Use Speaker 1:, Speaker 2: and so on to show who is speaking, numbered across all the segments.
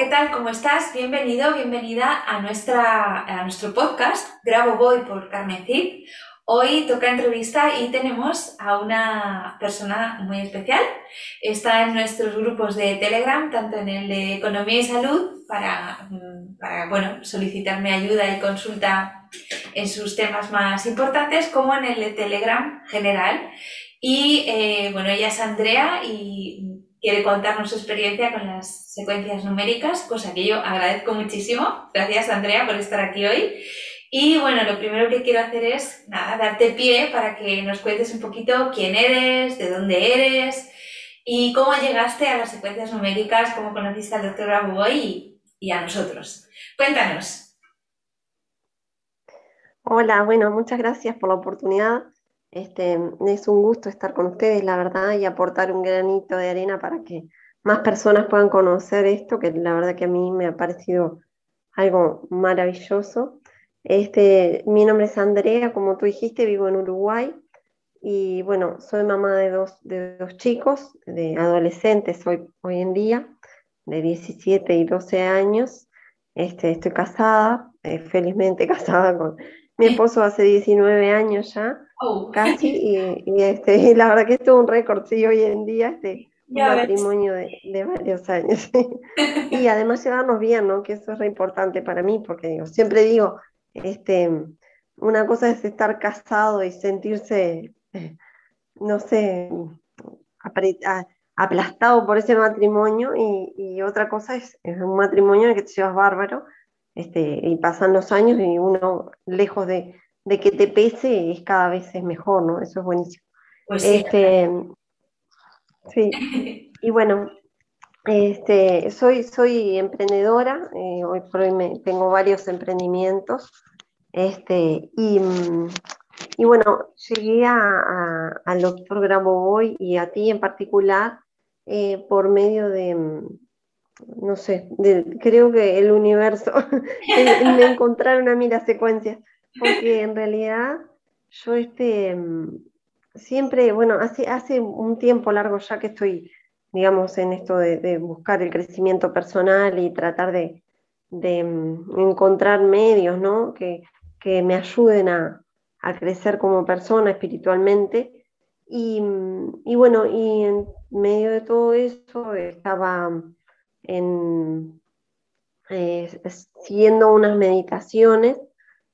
Speaker 1: ¿Qué tal? ¿Cómo estás? Bienvenido, bienvenida a, nuestra, a nuestro podcast Grabo Voy por Carmen Cid. Hoy toca entrevista y tenemos a una persona muy especial. Está en nuestros grupos de Telegram, tanto en el de Economía y Salud, para, para bueno, solicitarme ayuda y consulta en sus temas más importantes, como en el de Telegram general. Y eh, bueno, ella es Andrea y quiere contarnos su experiencia con las secuencias numéricas, cosa que yo agradezco muchísimo. Gracias, Andrea, por estar aquí hoy. Y bueno, lo primero que quiero hacer es, nada, darte pie para que nos cuentes un poquito quién eres, de dónde eres y cómo llegaste a las secuencias numéricas, cómo conociste al doctor Abuboy y, y a nosotros. Cuéntanos.
Speaker 2: Hola, bueno, muchas gracias por la oportunidad. Este, es un gusto estar con ustedes, la verdad, y aportar un granito de arena para que más personas puedan conocer esto, que la verdad que a mí me ha parecido algo maravilloso. Este, mi nombre es Andrea, como tú dijiste, vivo en Uruguay y bueno, soy mamá de dos, de dos chicos, de adolescentes hoy, hoy en día, de 17 y 12 años. Este, estoy casada, eh, felizmente casada con mi esposo hace 19 años ya, oh. casi, y, y, este, y la verdad que esto es un récord, sí, hoy en día, este, un matrimonio de, de, varios años. y además llevarnos bien, ¿no? Que eso es re importante para mí, porque digo, siempre digo, este, una cosa es estar casado y sentirse, no sé, aplastado por ese matrimonio y, otra cosa es, un matrimonio en el que te llevas bárbaro este, y pasan los años y uno, lejos de, que te pese, es cada vez es mejor, ¿no? Eso es buenísimo. Pues sí. Este, sí. Y bueno, este, soy, soy emprendedora, eh, hoy por hoy me, tengo varios emprendimientos. Este, y, y bueno, llegué a, al doctor Grabovoi y a ti en particular eh, por medio de, no sé, de, creo que el universo, me encontraron a mí las secuencias, porque en realidad yo este, siempre, bueno, hace, hace un tiempo largo ya que estoy digamos, en esto de, buscar el crecimiento personal y tratar de, mm, encontrar medios, ¿no? Que, me ayuden a, crecer como persona espiritualmente. Y, mm, y, bueno, y en medio de todo eso estaba en, eh, siguiendo unas meditaciones,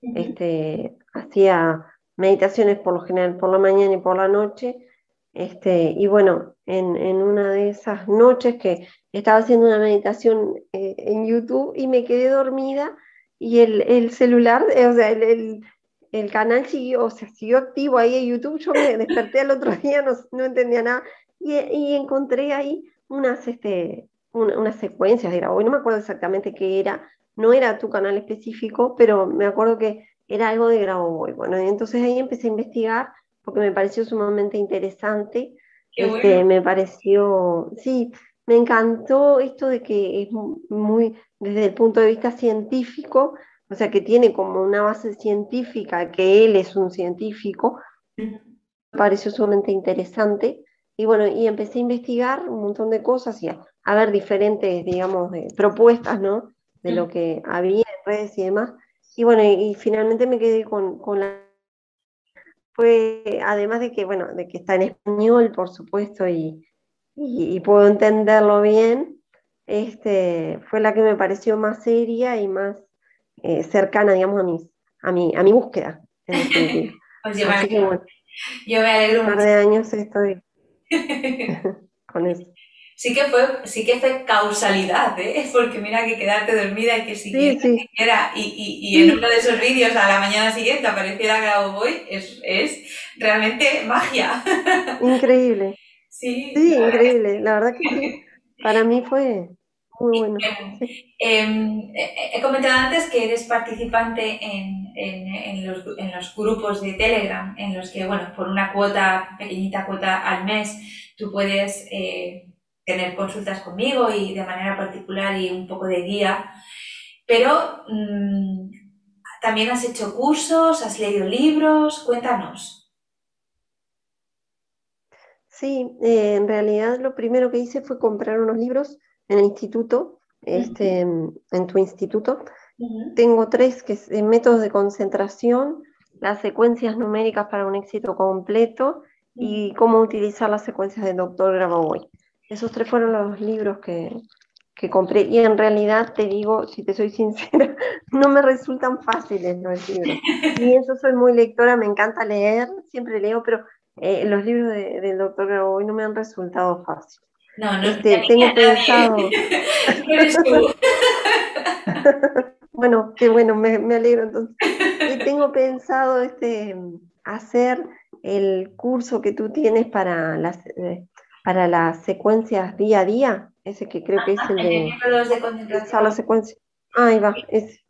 Speaker 2: este, hacía meditaciones por lo general por la mañana y por la noche, este, y bueno, en, una de esas noches que estaba haciendo una meditación eh, en YouTube y me quedé dormida y el, celular, eh, o sea, el, canal siguió, o sea, siguió activo ahí en YouTube. Yo me desperté al otro día, no, entendía nada y, encontré ahí unas, este, unas secuencias de grabo. no me acuerdo exactamente qué era, no era tu canal específico, pero me acuerdo que era algo de Grabo Bueno, y entonces ahí empecé a investigar porque me pareció sumamente interesante. Este, Me pareció, sí, me encantó esto de que es muy, desde el punto de vista científico, o sea, que tiene como una base científica, que él es un científico, me pareció sumamente interesante. Y bueno, y empecé a investigar un montón de cosas y a, ver diferentes, digamos, propuestas, ¿no? De lo que había en redes y demás. Y bueno, y, finalmente me quedé con, con la fue, además de que, bueno, de que está en español, por supuesto, y, puedo entenderlo bien, este, fue la que me pareció más seria y más eh, cercana, digamos, a mis, a, mi, a mi búsqueda, en
Speaker 1: pues yo, me yo me alegro
Speaker 2: Un par de años estoy con eso.
Speaker 1: Sí que fue, sí que fue causalidad, ¿eh? porque mira que quedarte dormida y que siguiera, sí, y, y, y, en uno de esos vídeos a la mañana siguiente apareciera Grabo Boy, es, es realmente magia.
Speaker 2: Increíble.
Speaker 1: Sí,
Speaker 2: sí increíble, la verdad que sí. Para mí fue muy bueno.
Speaker 1: Em, he comentado antes que eres participante en, en, en, los, en, los, grupos de Telegram, en los que, bueno, por una cuota, pequeñita cuota al mes, tú puedes eh, tener consultas conmigo y de manera particular y un poco de guía, pero mm, también has hecho cursos, has leído libros, cuéntanos.
Speaker 2: Sí, eh, en realidad lo primero que hice fue comprar unos libros en el instituto, este, en tu instituto. Tengo tres, que es métodos de concentración, las secuencias numéricas para un éxito completo y cómo utilizar las secuencias del doctor Grabovoi. Esos tres fueron los libros que, que, compré y en realidad te digo, si te soy sincera, no me resultan fáciles los libros. Y eso soy muy lectora, me encanta leer, siempre leo, pero eh, los libros del doctor hoy no me han resultado fáciles.
Speaker 1: No, no, este, tengo pensado.
Speaker 2: bueno, qué bueno, me, me alegro entonces. Y tengo pensado este, hacer el curso que tú tienes para las, eh, para las secuencias día a día, ese que creo que es el de,
Speaker 1: de
Speaker 2: la secuencia. Ahí va, ese.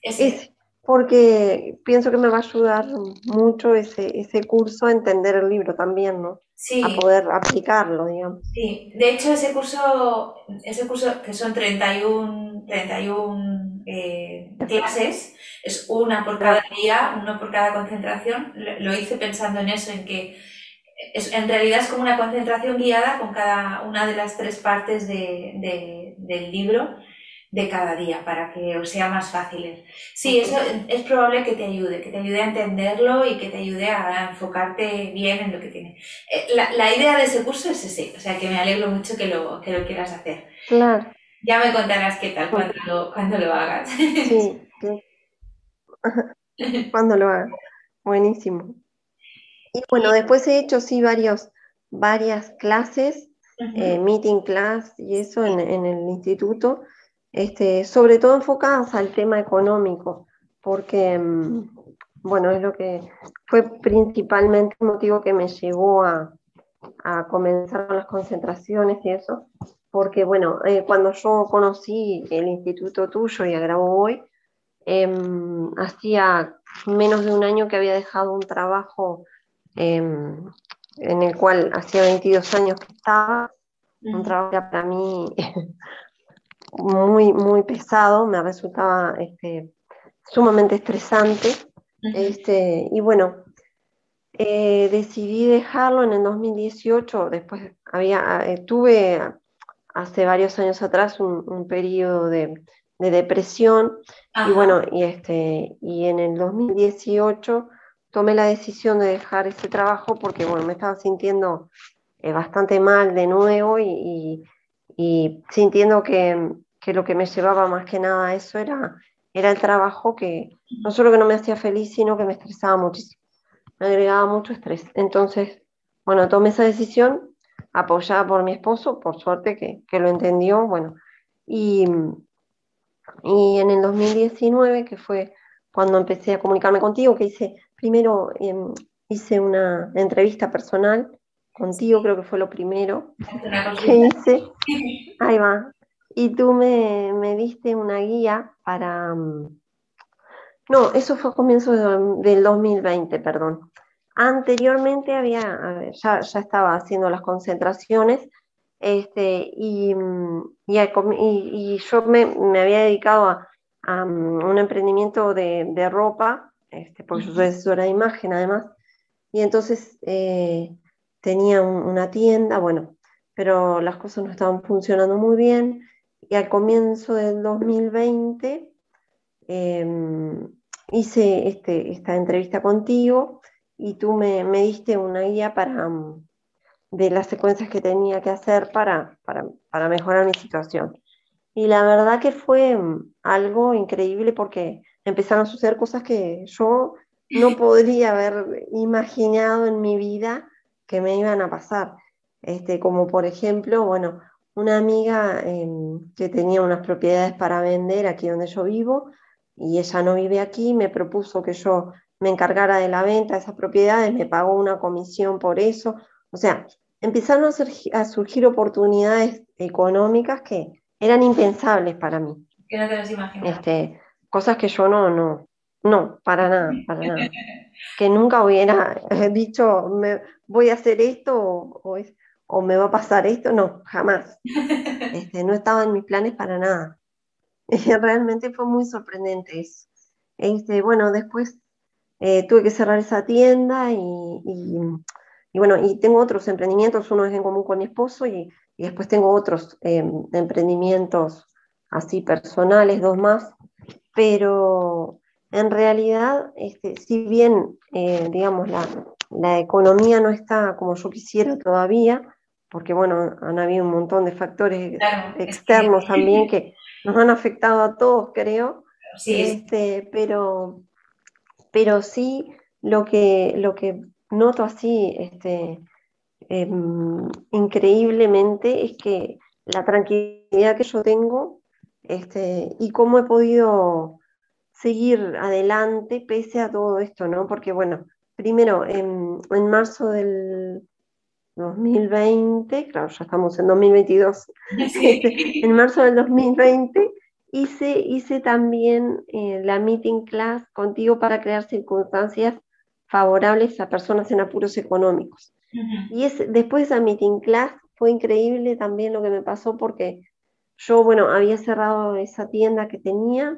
Speaker 2: ese. Porque pienso que me va a ayudar mucho ese, ese curso a entender el libro también, ¿no?
Speaker 1: Sí.
Speaker 2: A poder aplicarlo, digamos.
Speaker 1: Sí, de hecho ese curso, ese curso que son 31, 31 eh, clases, es una por cada día, uno por cada concentración. Lo hice pensando en eso, en que en realidad es como una concentración guiada con cada una de las tres partes de, del libro de cada día para que os sea más fácil. Sí, eso es probable que te ayude, que te ayude a entenderlo y que te ayude a enfocarte bien en lo que tiene. Eh, la, la idea de ese curso es ese, o sea que me alegro mucho que lo, que lo quieras hacer.
Speaker 2: Claro.
Speaker 1: Ya me contarás qué tal cuando lo, cuando lo hagas.
Speaker 2: Sí, sí. cuando lo hagas. Buenísimo. Y bueno, después he hecho sí varios, varias clases, eh, meeting class y eso en, el instituto, este, sobre todo enfocadas al tema económico, porque, mm, bueno, es lo que fue principalmente el motivo que me llevó a, comenzar las concentraciones y eso, porque, bueno, eh, cuando yo conocí el instituto tuyo y a Grabo em, hacía menos de un año que había dejado un trabajo Em, en el cual hacía 22 años que estaba, un trabajo que para mí muy, muy pesado, me resultaba este, sumamente estresante. este, y bueno, eh, decidí dejarlo en el 2018, después había, eh, tuve hace varios años atrás un, periodo de, depresión y bueno, y, este, y en el 2018 tomé la decisión de dejar ese trabajo porque, bueno, me estaba sintiendo eh, bastante mal de nuevo y, sintiendo que, lo que me llevaba más que nada a eso era, era el trabajo que no solo que no me hacía feliz, sino que me estresaba muchísimo, me agregaba mucho estrés. Entonces, bueno, tomé esa decisión apoyada por mi esposo, por suerte que, que lo entendió, bueno, y, y en el 2019, que fue cuando empecé a comunicarme contigo, que hice primero em, hice una entrevista personal contigo, creo que fue lo primero que hice. Ahí va. Y tú me, diste una guía para... Mm, no, eso fue a comienzos del 2020, perdón. Anteriormente había, ya, estaba haciendo las concentraciones este, y, mm, y, yo me, había dedicado a, mm, un emprendimiento de, de ropa este, porque yo soy asesora de imagen además, y entonces eh, tenía una tienda, bueno, pero las cosas no estaban funcionando muy bien, y al comienzo del 2020 em, hice este, esta entrevista contigo y tú me, diste una guía para, mm, de las secuencias que tenía que hacer para, para, mejorar mi situación. Y la verdad que fue mm, algo increíble porque empezaron a suceder cosas que yo no podría haber imaginado en mi vida que me iban a pasar. Este, como por ejemplo, bueno, una amiga em, que tenía unas propiedades para vender aquí donde yo vivo y ella no vive aquí, me propuso que yo me encargara de la venta de esas propiedades, me pagó una comisión por eso. O sea, empezaron a, surgir oportunidades económicas que eran impensables para mí.
Speaker 1: Que no te las
Speaker 2: Este, cosas que yo no, no, no, para nada, para nada. que nunca hubiera dicho, me, voy a hacer esto o, o, me va a pasar esto, no, jamás. Este, no estaba en mis planes para nada. Realmente fue muy sorprendente eso. Este, bueno, después eh, tuve que cerrar esa tienda y, y, bueno, y tengo otros emprendimientos, uno es en común con mi esposo y, y después tengo otros em, emprendimientos así personales, dos más, pero en realidad, este, si bien, eh, digamos, la, la, economía no está como yo quisiera todavía, porque bueno, han habido un montón de factores externos también que nos han afectado a todos, creo,
Speaker 1: sí.
Speaker 2: este, pero, pero sí lo que, lo que noto así, este, em, increíblemente, es que la tranquilidad que yo tengo este, y cómo he podido seguir adelante pese a todo esto, ¿no? Porque bueno, primero, en, marzo del 2020, claro, ya estamos en 2022, en marzo del 2020 hice, hice también eh, la meeting class contigo para crear circunstancias favorables a personas en apuros económicos. Y es, después de esa meeting class fue increíble también lo que me pasó porque yo, bueno, había cerrado esa tienda que tenía,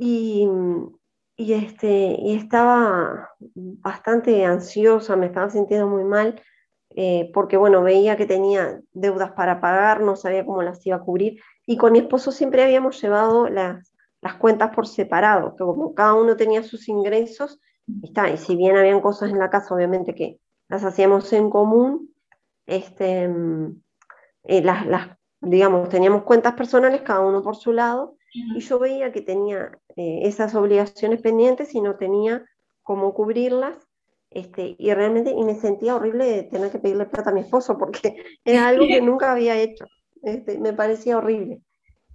Speaker 2: y, este, y estaba bastante ansiosa, me estaba sintiendo muy mal, eh, porque bueno, veía que tenía deudas para pagar, no sabía cómo las iba a cubrir, y con mi esposo siempre habíamos llevado las, las cuentas por separado, que como cada uno tenía sus ingresos, y, está, y si bien habían cosas en la casa, obviamente que las hacíamos en común, este, mm, eh, las, las, digamos, teníamos cuentas personales, cada uno por su lado, y yo veía que tenía eh, esas obligaciones pendientes y no tenía cómo cubrirlas. Este, y realmente y me sentía horrible de tener que pedirle plata a mi esposo porque era algo que nunca había hecho. Este, me parecía horrible.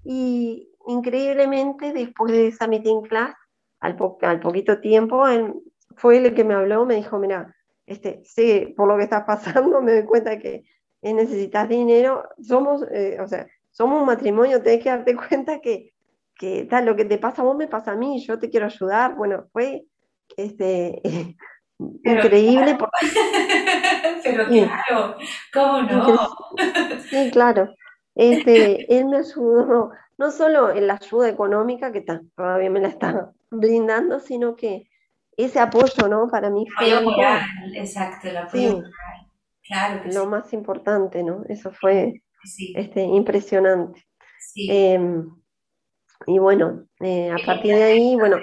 Speaker 2: Y increíblemente, después de esa meeting class, al, al poquito tiempo, él fue el que me habló, me dijo, mira, este, sé por lo que estás pasando, me doy cuenta que necesitas dinero, somos, eh, o sea, somos un matrimonio, tenés que darte cuenta que que tal, lo que te pasa a vos me pasa a mí, yo te quiero ayudar. Bueno, fue este, increíble.
Speaker 1: Pero claro, ¿cómo no?
Speaker 2: Sí, claro. Este, él me ayudó, no solo en la ayuda económica, que todavía me la está brindando, sino que ese apoyo, ¿no? Para mí
Speaker 1: fue... exacto, el apoyo Claro
Speaker 2: Lo más importante, ¿no? Eso fue este, impresionante. Sí. Em, y bueno, eh, a partir de ahí, bueno,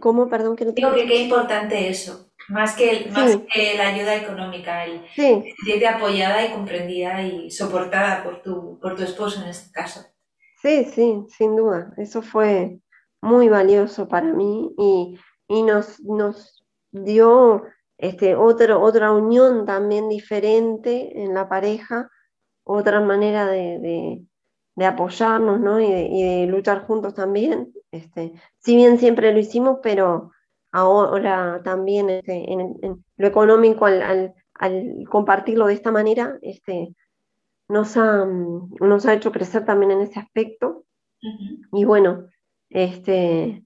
Speaker 2: ¿cómo, perdón, que no
Speaker 1: Digo que qué importante eso, más que, más que la ayuda económica, el sí. sentirte apoyada y comprendida y soportada por tu, por tu esposo en este caso.
Speaker 2: Sí, sí, sin duda, eso fue muy valioso para mí y, y nos, nos dio este, otro, otra unión también diferente en la pareja, otra manera de de apoyarnos ¿no? y, de, luchar juntos también. Este, si bien siempre lo hicimos, pero ahora también este, en, lo económico, al, compartirlo de esta manera, este, nos, ha, nos ha hecho crecer también en ese aspecto. Y bueno, este,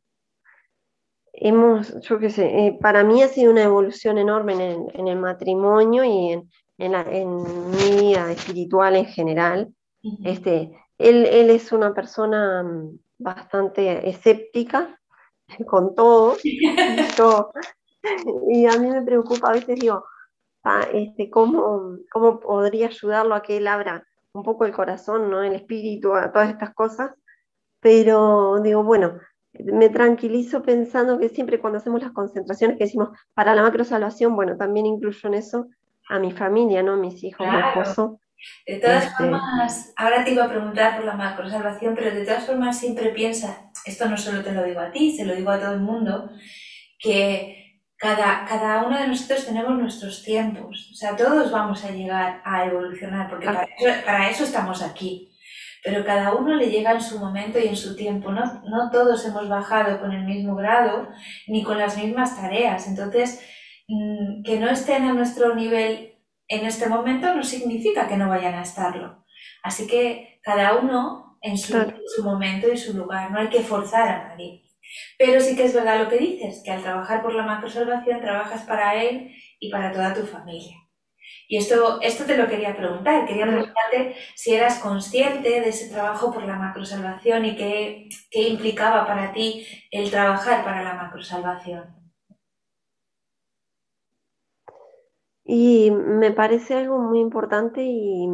Speaker 2: hemos, yo qué sé, eh, para mí ha sido una evolución enorme en el, matrimonio y en, en, mi vida espiritual en general. este, él, es una persona mm, bastante escéptica con todo. y a mí me preocupa, a veces digo, ah, este, ¿cómo, ¿cómo podría ayudarlo a que él abra un poco el corazón, ¿no? el espíritu, a todas estas cosas? Pero digo, bueno, me tranquilizo pensando que siempre cuando hacemos las concentraciones que decimos para la macro salvación, bueno, también incluyo en eso a mi familia, ¿no? Mis hijos, mi esposo,
Speaker 1: de todas este. formas, ahora te iba a preguntar por la macrosalvación, pero de todas formas siempre piensa, esto no solo te lo digo a ti, se lo digo a todo el mundo, que cada, cada uno de nosotros tenemos nuestros tiempos, o sea, todos vamos a llegar a evolucionar, porque para eso, para eso estamos aquí pero cada uno le llega en su momento y en su tiempo. No, no todos hemos bajado con el mismo grado ni con las mismas tareas. Entonces, mm, que no estén a nuestro nivel en este momento no significa que no vayan a estarlo. Así que cada uno en su, su momento y su lugar, no hay que forzar a nadie. Pero sí que es verdad lo que dices, que al trabajar por la macrosalvación trabajas para él y para toda tu familia. Y esto, esto te lo quería preguntar. Quería preguntarte si eras consciente de ese trabajo por la macrosalvación y qué, qué implicaba para ti el trabajar para la macrosalvación.
Speaker 2: Y me parece algo muy importante y,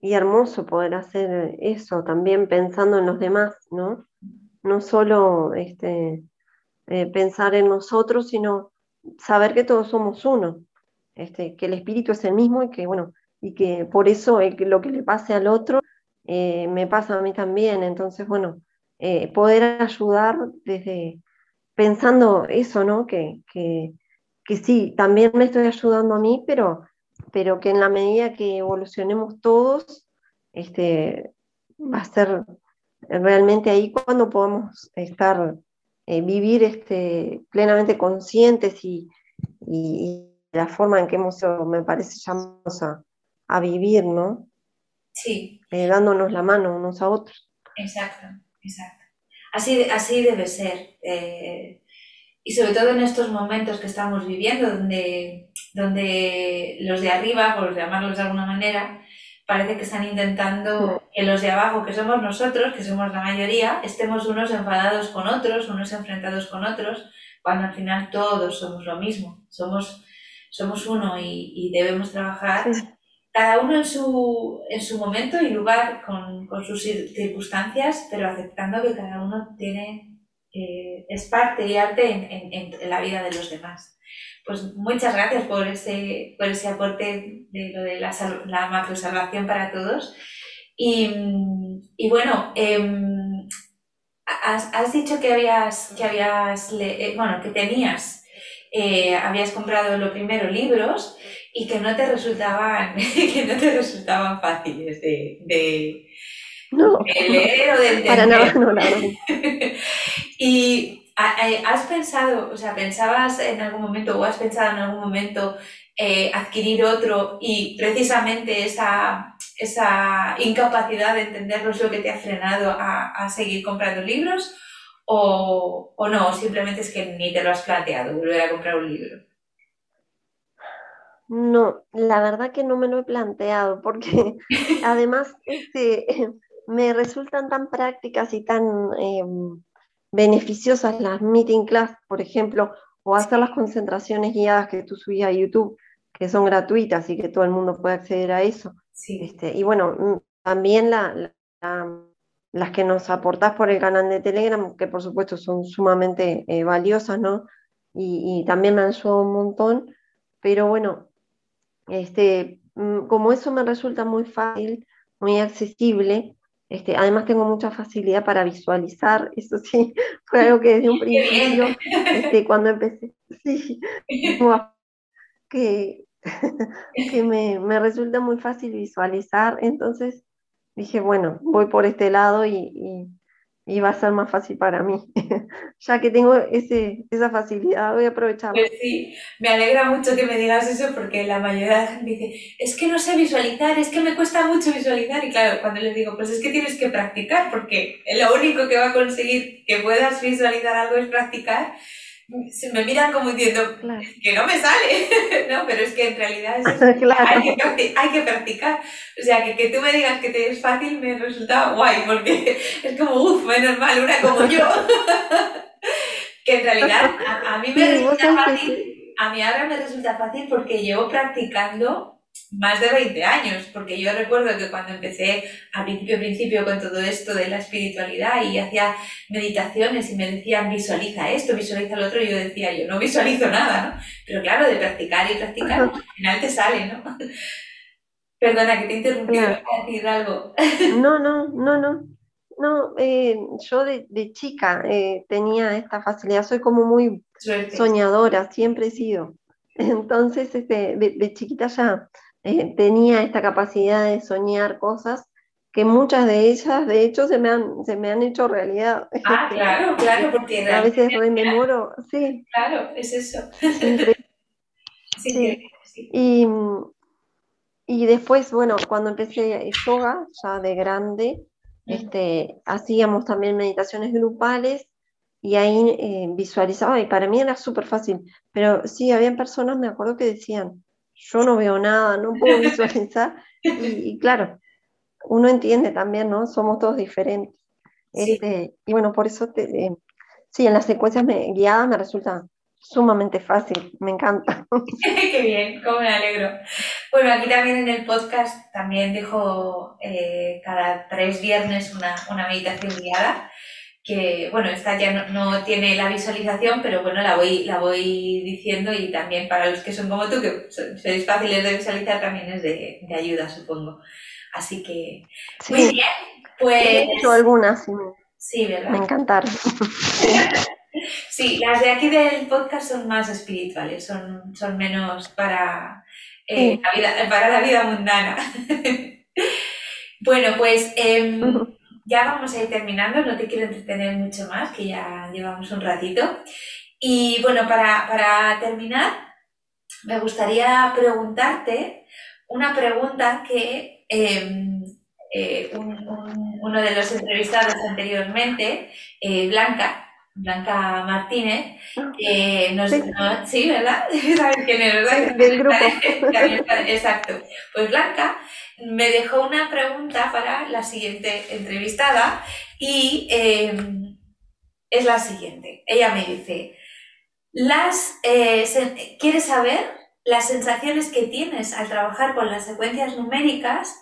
Speaker 2: hermoso poder hacer eso, también pensando en los demás, ¿no? No solo este, eh, pensar en nosotros, sino saber que todos somos uno. Este, que el espíritu es el mismo y que, bueno, y que por eso lo que le pase al otro eh, me pasa a mí también. Entonces, bueno, eh, poder ayudar desde pensando eso, ¿no? Que, que, que, sí, también me estoy ayudando a mí, pero, pero que en la medida que evolucionemos todos, este, va a ser realmente ahí cuando podamos estar, eh, vivir este, plenamente conscientes y, y la forma en que hemos, me parece, llamados a, vivir, ¿no?
Speaker 1: Sí.
Speaker 2: Eh, dándonos la mano unos a otros.
Speaker 1: Exacto, exacto. Así, así debe ser. Eh, y sobre todo en estos momentos que estamos viviendo, donde, donde los de arriba, por llamarlos de alguna manera, parece que están intentando que los de abajo, que somos nosotros, que somos la mayoría, estemos unos enfadados con otros, unos enfrentados con otros, cuando al final todos somos lo mismo. Somos somos uno y, debemos trabajar cada uno en su, en su momento y lugar con, con, sus circunstancias, pero aceptando que cada uno tiene, eh, es parte y arte en, en, la vida de los demás. Pues muchas gracias por ese, por ese aporte de lo de la, la macrosalvación para todos. Y, y bueno, em, has, has, dicho que habías, que habías, eh, bueno, que tenías eh, habías comprado lo primero libros y que no te resultaban, que no te resultaban fáciles de, de, leer o de entender.
Speaker 2: Para nada, no,
Speaker 1: y has pensado, o sea, pensabas en algún momento o has pensado en algún momento eh, adquirir otro y precisamente esa, esa incapacidad de entenderlo es lo que te ha frenado a, a seguir comprando libros o, o no, simplemente es que ni te lo has planteado, volver a comprar un libro.
Speaker 2: No, la verdad que no me lo he planteado porque además este, me resultan tan prácticas y tan em, beneficiosas las meeting class, por ejemplo, o hacer las concentraciones guiadas que tú subías a YouTube, que son gratuitas y que todo el mundo puede acceder a eso. Este, y bueno, mm, también la las que nos aportás por el canal de Telegram, que por supuesto son sumamente eh, valiosas, ¿no? Y, también me han ayudado un montón, pero bueno, este, mm, como eso me resulta muy fácil, muy accesible, este, además tengo mucha facilidad para visualizar, eso sí, fue algo que desde un principio, este, cuando empecé, sí, que, que me, me resulta muy fácil visualizar, entonces dije, bueno, voy por este lado y, va a ser más fácil para mí. ya que tengo ese, esa facilidad, voy a aprovecharla.
Speaker 1: Pues sí, me alegra mucho que me digas eso porque la mayoría de la gente dice, es que no sé visualizar, es que me cuesta mucho visualizar. Y claro, cuando les digo, pues es que tienes que practicar porque lo único que va a conseguir que puedas visualizar algo es practicar se me miran como diciendo que no me sale, ¿no? Pero es que en realidad hay, que practicar. O sea, que, que tú me digas que te es fácil me resulta guay, porque es como, uff, menos mal, una como yo. que en realidad a, a mí me resulta fácil, a mí ahora me resulta fácil porque llevo practicando más de 20 años, porque yo recuerdo que cuando empecé a principio principio con todo esto de la espiritualidad y hacía meditaciones y me decían visualiza esto, visualiza lo otro, y yo decía yo no visualizo nada, ¿no? Pero claro, de practicar y practicar, al final te sale, ¿no? Perdona que te he interrumpido decir algo.
Speaker 2: No, no, no, no. no, eh, yo de, chica eh, tenía esta facilidad, soy como muy soñadora, siempre he sido. Entonces, este, de, chiquita ya eh, tenía esta capacidad de soñar cosas que muchas de ellas, de hecho, se me han, se me han hecho realidad.
Speaker 1: Ah, claro, claro, porque
Speaker 2: a veces rememoro, sí.
Speaker 1: Claro, es eso.
Speaker 2: Sí. Y, y después, bueno, cuando empecé yoga, ya de grande, este, hacíamos también meditaciones grupales y ahí eh, visualizaba y para mí era súper fácil, pero sí, había personas, me acuerdo que decían, yo no veo nada, no puedo visualizar y, claro, uno entiende también, ¿no? Somos todos diferentes. Este, y bueno, por eso, te, eh, sí, en las secuencias guiadas me resulta sumamente fácil, me encanta.
Speaker 1: Qué bien, cómo me alegro. Bueno, aquí también en el podcast también dejo eh, cada tres viernes una, una, meditación guiada, que bueno, esta ya no, tiene la visualización, pero bueno, la voy, la voy diciendo y también para los que son como tú, que sois fáciles de visualizar, también es de, de ayuda, supongo. Así que, muy bien, pues...
Speaker 2: He hecho algunas, sí.
Speaker 1: Sí, ¿verdad?
Speaker 2: Me encantaron.
Speaker 1: Sí, las de aquí del podcast son más espirituales, son, son menos para, eh, la vida, para la vida mundana. bueno, pues em, ya vamos a ir terminando, no te quiero entretener mucho más, que ya llevamos un ratito. Y bueno, para, terminar, me gustaría preguntarte una pregunta que em, eh, uno de los entrevistados anteriormente, eh, Blanca, Blanca Martínez, que nos, sí. ¿verdad? ¿Sabes quién es, verdad?
Speaker 2: del grupo.
Speaker 1: Exacto. Pues Blanca me dejó una pregunta para la siguiente entrevistada y em, es la siguiente. Ella me dice, las, eh, ¿quieres saber las sensaciones que tienes al trabajar con las secuencias numéricas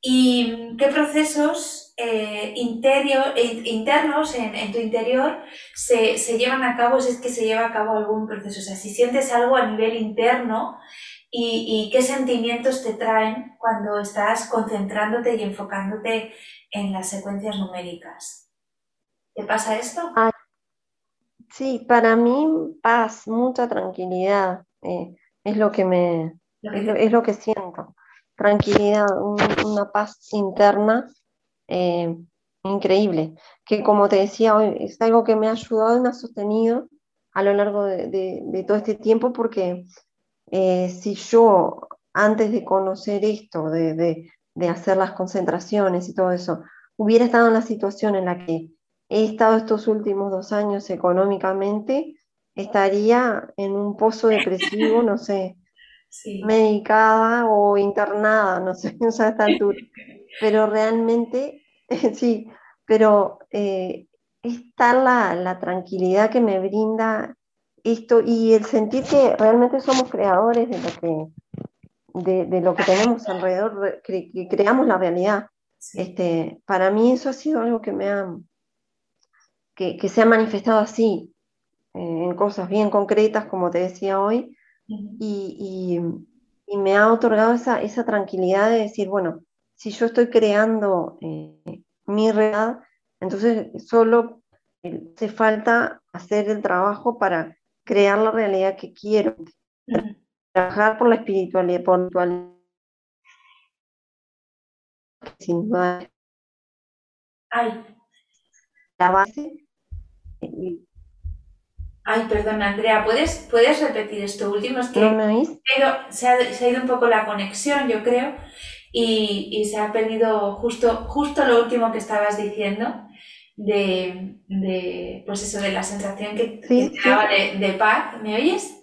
Speaker 1: y qué procesos eh, internos en, tu interior se, llevan a cabo, si es que se lleva a cabo algún proceso, o sea, si sientes algo a nivel interno y, qué sentimientos te traen cuando estás concentrándote y enfocándote en las secuencias numéricas. ¿Te pasa esto?
Speaker 2: Ah, sí, para mí paz, mucha tranquilidad, eh, es lo que me, es, lo, que siento, tranquilidad, una paz interna eh, increíble, que como te decía hoy, es algo que me ha ayudado y me ha sostenido a lo largo de, todo este tiempo, porque eh, si yo antes de conocer esto, de, hacer las concentraciones y todo eso, hubiera estado en la situación en la que he estado estos últimos dos años económicamente, estaría en un pozo depresivo, no sé, medicada o internada, no sé, a esta altura. Pero realmente, sí, pero eh, está la, la, tranquilidad que me brinda esto y el sentir que realmente somos creadores de lo que, de, lo que tenemos alrededor, que, creamos la realidad. Este, para mí eso ha sido algo que me ha, que, se ha manifestado así, eh, en cosas bien concretas, como te decía hoy, y, y, me ha otorgado esa, esa tranquilidad de decir, bueno, si yo estoy creando eh, mi realidad, entonces solo hace falta hacer el trabajo para crear la realidad que quiero. Trabajar por la espiritualidad, por sin duda.
Speaker 1: Ay.
Speaker 2: La base.
Speaker 1: Ay, perdón, Andrea, ¿puedes, ¿puedes repetir esto último? Es que
Speaker 2: ¿No
Speaker 1: pero se ha, se ha ido un poco la conexión, yo creo y, se ha perdido justo, justo lo último que estabas diciendo de, de pues eso, de la sensación que, te daba de, paz. ¿Me oyes?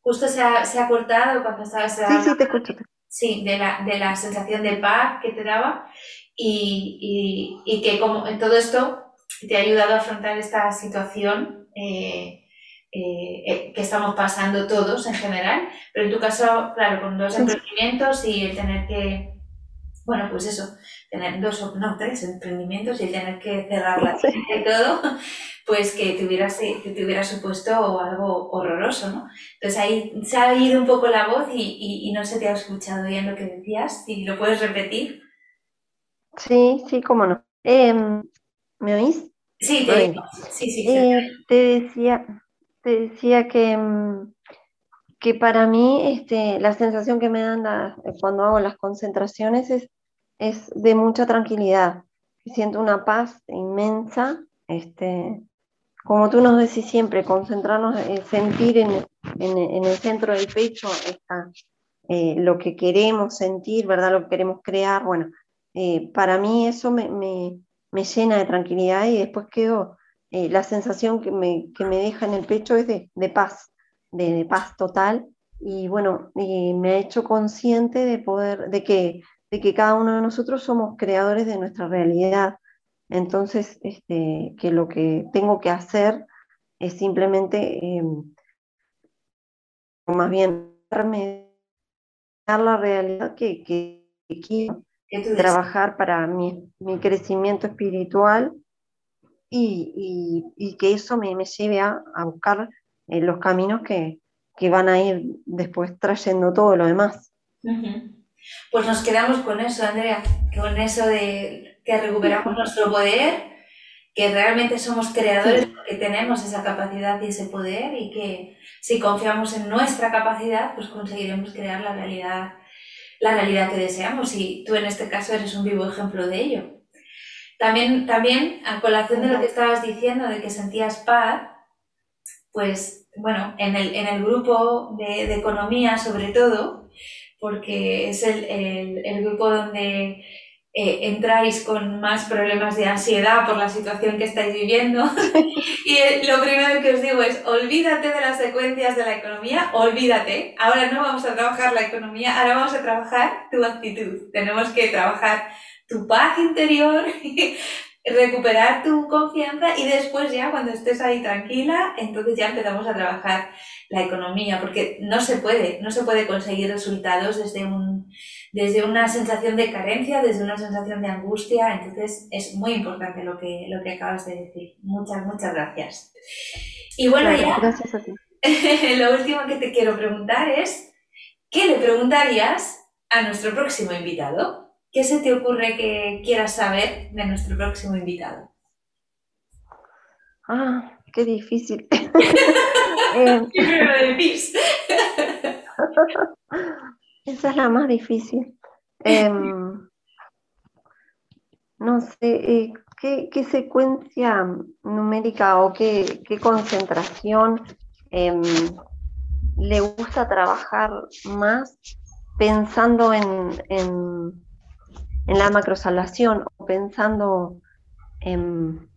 Speaker 1: Justo se ha, se ha cortado cuando estabas...
Speaker 2: Sí, sí, te escucho.
Speaker 1: Sí, de la, de la sensación de paz que te daba y, y, y que como en todo esto te ha ayudado a afrontar esta situación eh, eh, eh, que estamos pasando todos en general, pero en tu caso, claro, con dos emprendimientos y el tener que, bueno, pues eso, tener dos, no, tres emprendimientos y tener que cerrar la tienda y todo, pues que te, hubiera, que te hubiera supuesto algo horroroso, ¿no? Entonces ahí se ha ido un poco la voz y, y, no se te ha escuchado bien lo que decías, si lo puedes repetir.
Speaker 2: Sí, sí, cómo no. Em, ¿Me oís?
Speaker 1: Sí, te, sí, sí,
Speaker 2: eh, te decía, te decía que, em, que para mí este, la sensación que me dan cuando hago las concentraciones es, es de mucha tranquilidad. Siento una paz inmensa, este, como tú nos decís siempre, concentrarnos, en sentir en, en, el centro del pecho está, eh, lo que queremos sentir, ¿verdad? Lo que queremos crear. Bueno, eh, para mí eso me, me, me, llena de tranquilidad y después quedo, eh, la sensación que me, que me, deja en el pecho es de, de paz, de, de, paz total. Y bueno, me ha hecho consciente de poder, de que, de que cada uno de nosotros somos creadores de nuestra realidad entonces, este, que lo que tengo que hacer es simplemente, eh, más bien, darme la realidad que, que, quiero trabajar para mi, crecimiento espiritual y, que eso me, lleve a, buscar eh, los caminos que, van a ir después trayendo todo lo demás.
Speaker 1: Pues nos quedamos con eso, Andrea, con eso de que recuperamos nuestro poder, que realmente somos creadores porque tenemos esa capacidad y ese poder y que si confiamos en nuestra capacidad, pues conseguiremos crear la realidad, la realidad que deseamos y tú en este caso eres un vivo ejemplo de ello. También, también a colación de lo que estabas diciendo, de que sentías paz, pues bueno, en el, en el grupo de, de economía sobre todo, porque es el, el, el grupo donde eh, entráis con más problemas de ansiedad por la situación que estáis viviendo. y eh, lo primero que os digo es, olvídate de las secuencias de la economía, olvídate. Ahora no vamos a trabajar la economía, ahora vamos a trabajar tu actitud. Tenemos que trabajar tu paz interior, recuperar tu confianza y después ya cuando estés ahí tranquila, entonces ya empezamos a trabajar la economía, porque no se puede, no se puede conseguir resultados desde, un, desde una sensación de carencia, desde una sensación de angustia, entonces es muy importante lo que, lo que acabas de decir. Muchas, muchas gracias. Y bueno, ya,
Speaker 2: gracias a ti.
Speaker 1: lo último que te quiero preguntar es, ¿qué le preguntarías a nuestro próximo invitado? ¿Qué se te ocurre que quieras saber de nuestro próximo invitado?
Speaker 2: Ah, qué difícil.
Speaker 1: Eh,
Speaker 2: esa es la más difícil. Em, no sé, eh, ¿qué, secuencia numérica o qué, concentración em, le gusta trabajar más pensando en, en, en la macrosalación o pensando en,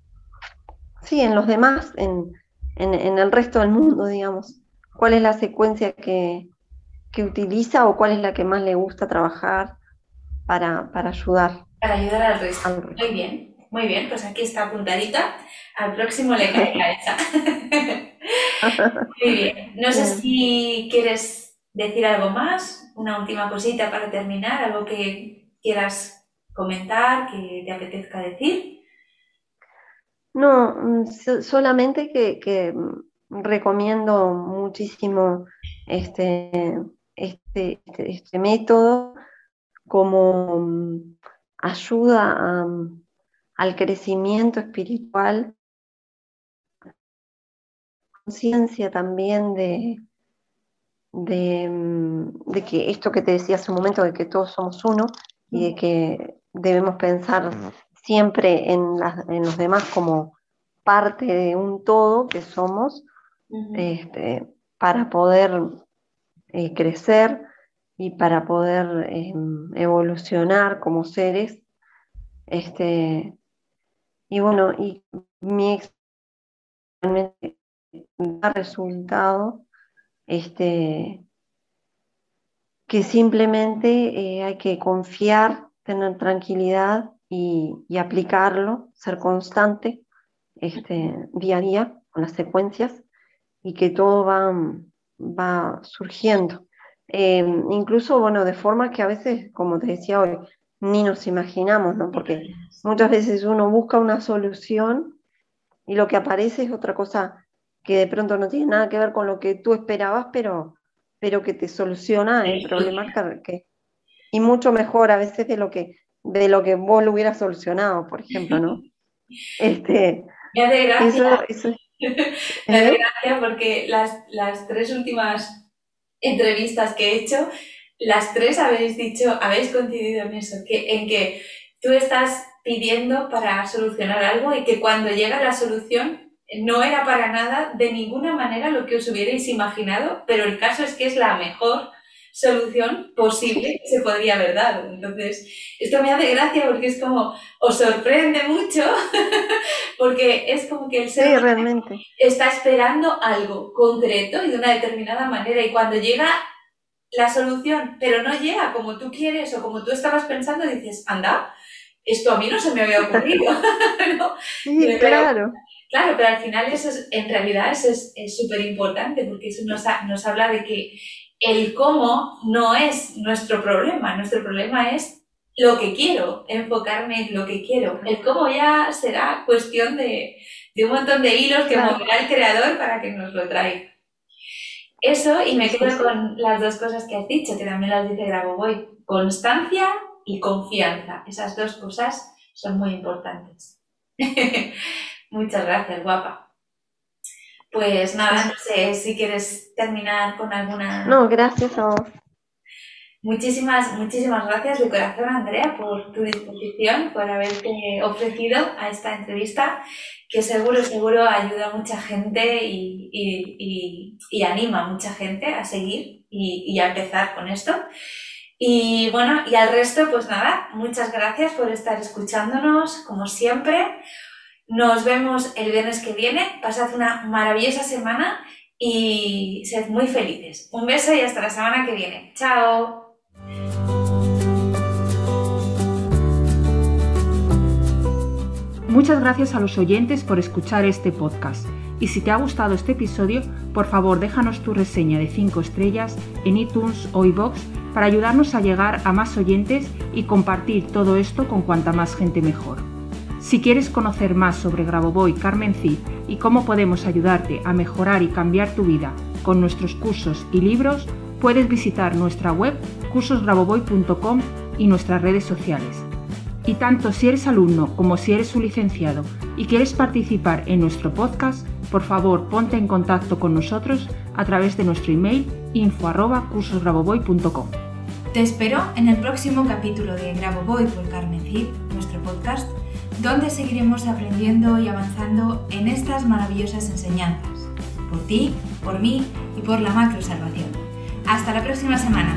Speaker 2: sí, en los demás, en, en, el resto del mundo, digamos? ¿Cuál es la secuencia que, utiliza o cuál es la que más le gusta trabajar para, ayudar?
Speaker 1: Para ayudar al resto. Muy bien, muy bien, pues aquí está apuntadita. Al próximo le cae esa. muy bien. No sé si quieres decir algo más, una última cosita para terminar, algo que quieras comentar, que te apetezca decir.
Speaker 2: No, mm, solamente que, mm, recomiendo muchísimo este, este, este, este método como mm, ayuda al crecimiento espiritual, conciencia también de, de, que esto que te decía hace un momento, de que todos somos uno y de que debemos pensar siempre en, los demás como parte de un todo que somos este, para poder eh, crecer y para poder em, evolucionar como seres. Este, y bueno, y mi experiencia da resultado este, que simplemente eh, hay que confiar, tener tranquilidad y, aplicarlo, ser constante este, día a día con las secuencias y que todo va, va surgiendo. Em, incluso, bueno, de forma que a veces, como te decía hoy, ni nos imaginamos, ¿no? Porque muchas veces uno busca una solución y lo que aparece es otra cosa que de pronto no tiene nada que ver con lo que tú esperabas, pero, pero que te soluciona el problema que, y mucho mejor a veces de lo que de lo que vos lo hubieras solucionado, por ejemplo, ¿no? Este,
Speaker 1: Me hace gracia,
Speaker 2: eso, eso-
Speaker 1: me hace
Speaker 2: ¿eh?
Speaker 1: gracia porque las, las tres últimas entrevistas que he hecho, las tres habéis dicho, habéis coincidido en eso, que, en que tú estás pidiendo para solucionar algo y que cuando llega la solución no era para nada de ninguna manera lo que os hubierais imaginado, pero el caso es que es la mejor solución posible que se podría haber dado. Entonces, esto me hace gracia porque es como, os sorprende mucho, porque es como que el ser
Speaker 2: Sí, realmente.
Speaker 1: está esperando algo concreto y de una determinada manera y cuando llega la solución, pero no llega como tú quieres o como tú estabas pensando, dices, anda, esto a mí no se me había ocurrido. ¿no?
Speaker 2: Sí,
Speaker 1: Pero-
Speaker 2: claro.
Speaker 1: Pero al final eso es, en realidad eso es es súper importante porque eso nos, ha- nos habla de que el cómo no es nuestro problema, nuestro problema es lo que quiero, enfocarme en lo que quiero. El cómo ya será cuestión de, de un montón de hilos que
Speaker 2: Claro.
Speaker 1: moverá el creador para que nos lo traiga. Eso, y me quedo con las dos cosas que has dicho, que también las dice Grabovoi, constancia y confianza. Esas dos cosas son muy importantes. Muchas gracias, guapa. Pues nada, no sé si quieres terminar con alguna...
Speaker 2: No, gracias a vos.
Speaker 1: Muchísimas, muchísimas gracias de corazón, Andrea, por tu disposición, por haberte ofrecido a esta entrevista, que seguro, seguro ayuda a mucha gente y, y- y- y anima a mucha gente a seguir y, y a empezar con esto. Y bueno, y al resto, pues nada, muchas gracias por estar escuchándonos, como siempre. Nos vemos el viernes que viene. Pasad una maravillosa semana y sed muy felices. Un beso y hasta la semana que viene. Chao.
Speaker 3: Muchas gracias a los oyentes por escuchar este podcast. Y si te ha gustado este episodio, por favor déjanos tu reseña de 5 estrellas en iTunes o iVoox para ayudarnos a llegar a más oyentes y compartir todo esto con cuanta más gente mejor. Si quieres conocer más sobre Grabovoi Carmen Cid y cómo podemos ayudarte a mejorar y cambiar tu vida con nuestros cursos y libros, puedes visitar nuestra web cursosgrabovoi.com y nuestras redes sociales. Y tanto si eres alumno como si eres un licenciado y quieres participar en nuestro podcast, por favor ponte en contacto con nosotros a través de nuestro email info@cursosgrabovoi.com.
Speaker 1: Te espero en el próximo capítulo de Grabovoi por Carmen Cid, nuestro podcast, donde seguiremos aprendiendo y avanzando en estas maravillosas enseñanzas. Por ti, por mí y por la macro salvación. Hasta la próxima semana.